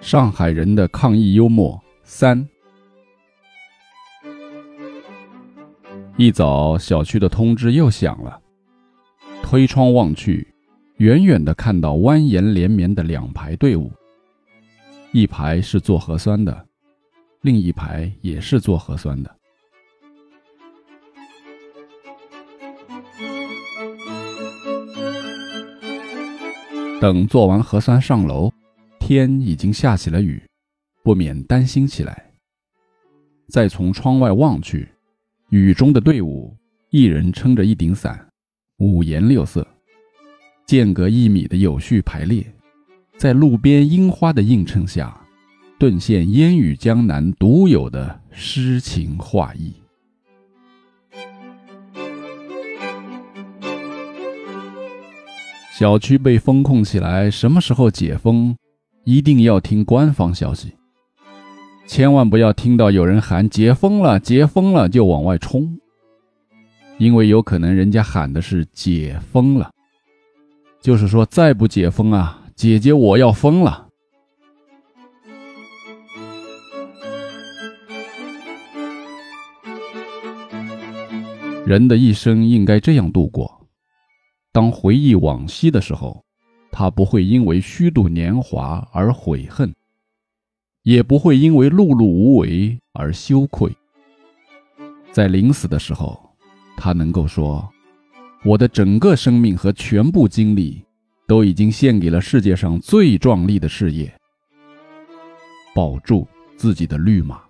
上海人的抗议幽默三。一早，小区的通知又响了。推窗望去，远远的看到蜿蜒连绵的两排队伍，一排是做核酸的，另一排也是做核酸的。等做完核酸上楼，天已经下起了雨，不免担心起来。再从窗外望去，雨中的队伍，一人撑着一顶伞，五颜六色，间隔一米的有序排列，在路边樱花的映衬下，顿现烟雨江南独有的诗情画意。小区被封控起来，什么时候解封？一定要听官方消息，千万不要听到有人喊解封了、解封了就往外冲，因为有可能人家喊的是解封了，就是说再不解封啊，姐姐我要疯了。人的一生应该这样度过。当回忆往昔的时候，他不会因为虚度年华而悔恨，也不会因为碌碌无为而羞愧。在临死的时候，他能够说：“我的整个生命和全部精力，都已经献给了世界上最壮丽的事业——保住自己的绿马。”